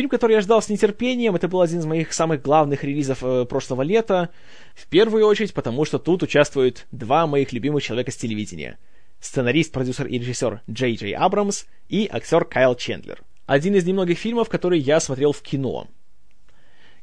Фильм, который я ждал с нетерпением, это был один из моих самых главных релизов э, прошлого лета. В первую очередь, потому что тут участвуют два моих любимых человека с телевидения. Сценарист, продюсер и режиссер Джей Джей Абрамс и актер Кайл Чендлер. Один из немногих фильмов, которые я смотрел в кино.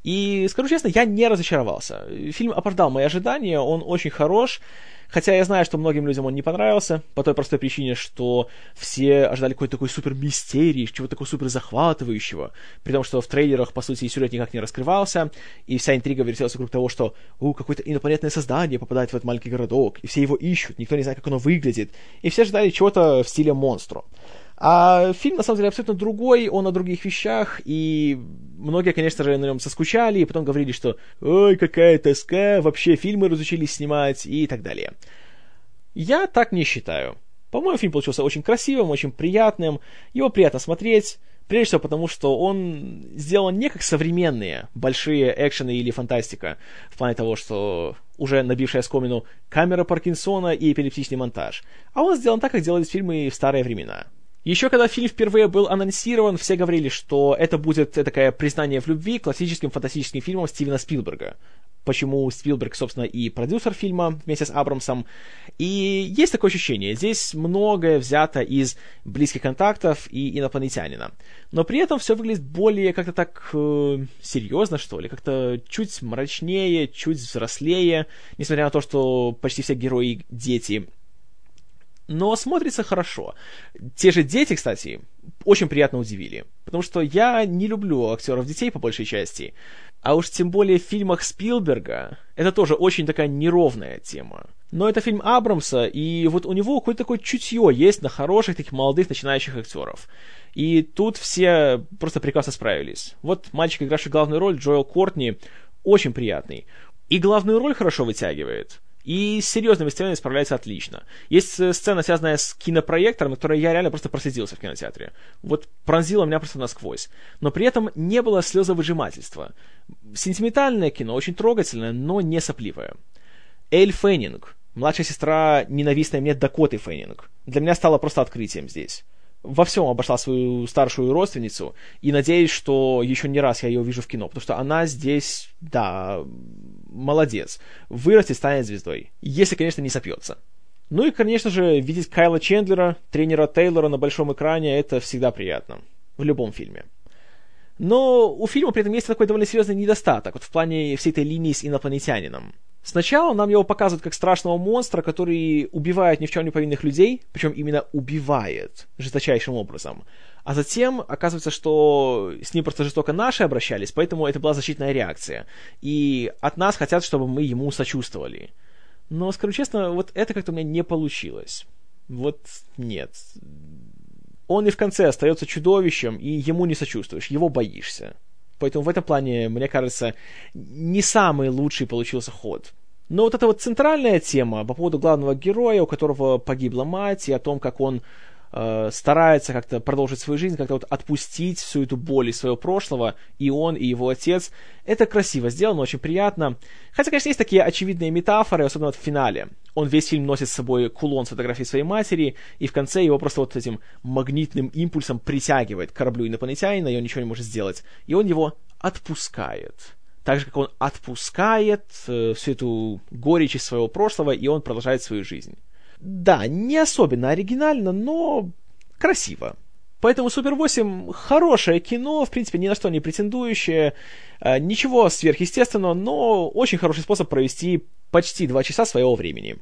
И, скажу честно, я не разочаровался. Фильм оправдал мои ожидания, он очень хорош. Хотя я знаю, что многим людям он не понравился, по той простой причине, что все ожидали какой-то такой супер мистерии, чего-то такого супер захватывающего, при том, что в трейлерах, по сути, сюжет никак не раскрывался, и вся интрига вертелась вокруг того, что у какое-то инопланетное создание попадает в этот маленький городок, и все его ищут, никто не знает, как оно выглядит, и все ожидали чего-то в стиле монстра. А фильм, на самом деле, абсолютно другой, он о других вещах, и многие, конечно же, на нем соскучали, и потом говорили, что «Ой, какая тоска, вообще фильмы разучились снимать» и так далее. Я так не считаю. По-моему, фильм получился очень красивым, очень приятным, его приятно смотреть, прежде всего потому, что он сделан не как современные большие экшены или фантастика, в плане того, что уже набившая скомину камера Паркинсона и эпилептичный монтаж, а он сделан так, как делались фильмы в старые времена. Еще когда фильм впервые был анонсирован, все говорили, что это будет такое признание в любви классическим фантастическим фильмам Стивена Спилберга. Почему Спилберг, собственно, и продюсер фильма вместе с Абрамсом. И есть такое ощущение, здесь многое взято из близких контактов и инопланетянина. Но при этом все выглядит более как-то так э, серьезно, что ли, как-то чуть мрачнее, чуть взрослее, несмотря на то, что почти все герои дети но смотрится хорошо. Те же дети, кстати, очень приятно удивили. Потому что я не люблю актеров детей по большей части. А уж тем более в фильмах Спилберга это тоже очень такая неровная тема. Но это фильм Абрамса, и вот у него какое-то такое чутье есть на хороших таких молодых начинающих актеров. И тут все просто прекрасно справились. Вот мальчик, игравший главную роль, Джоэл Кортни, очень приятный. И главную роль хорошо вытягивает. И с серьезными сценами справляется отлично. Есть э, сцена, связанная с кинопроектором, которой я реально просто просиделся в кинотеатре. Вот пронзила меня просто насквозь. Но при этом не было слезовыжимательства. Сентиментальное кино, очень трогательное, но не сопливое. Эль Феннинг, младшая сестра ненавистной мне Дакоты Феннинг, для меня стала просто открытием здесь во всем обошла свою старшую родственницу, и надеюсь, что еще не раз я ее увижу в кино, потому что она здесь, да, молодец. Вырастет, станет звездой. Если, конечно, не сопьется. Ну и, конечно же, видеть Кайла Чендлера, тренера Тейлора на большом экране, это всегда приятно. В любом фильме. Но у фильма при этом есть такой довольно серьезный недостаток, вот в плане всей этой линии с инопланетянином. Сначала нам его показывают как страшного монстра, который убивает ни в чем не повинных людей, причем именно убивает жесточайшим образом. А затем оказывается, что с ним просто жестоко наши обращались, поэтому это была защитная реакция. И от нас хотят, чтобы мы ему сочувствовали. Но, скажу честно, вот это как-то у меня не получилось. Вот нет. Он и в конце остается чудовищем, и ему не сочувствуешь, его боишься. Поэтому в этом плане, мне кажется, не самый лучший получился ход. Но вот эта вот центральная тема по поводу главного героя, у которого погибла мать, и о том, как он э, старается как-то продолжить свою жизнь, как-то вот отпустить всю эту боль из своего прошлого, и он, и его отец. Это красиво сделано, очень приятно. Хотя, конечно, есть такие очевидные метафоры, особенно вот в финале. Он весь фильм носит с собой кулон с фотографией своей матери, и в конце его просто вот этим магнитным импульсом притягивает к кораблю инопланетянина, и он ничего не может сделать. И он его отпускает так же, как он отпускает э, всю эту горечь из своего прошлого, и он продолжает свою жизнь. Да, не особенно оригинально, но красиво. Поэтому Супер 8 хорошее кино, в принципе, ни на что не претендующее, э, ничего сверхъестественного, но очень хороший способ провести почти два часа своего времени.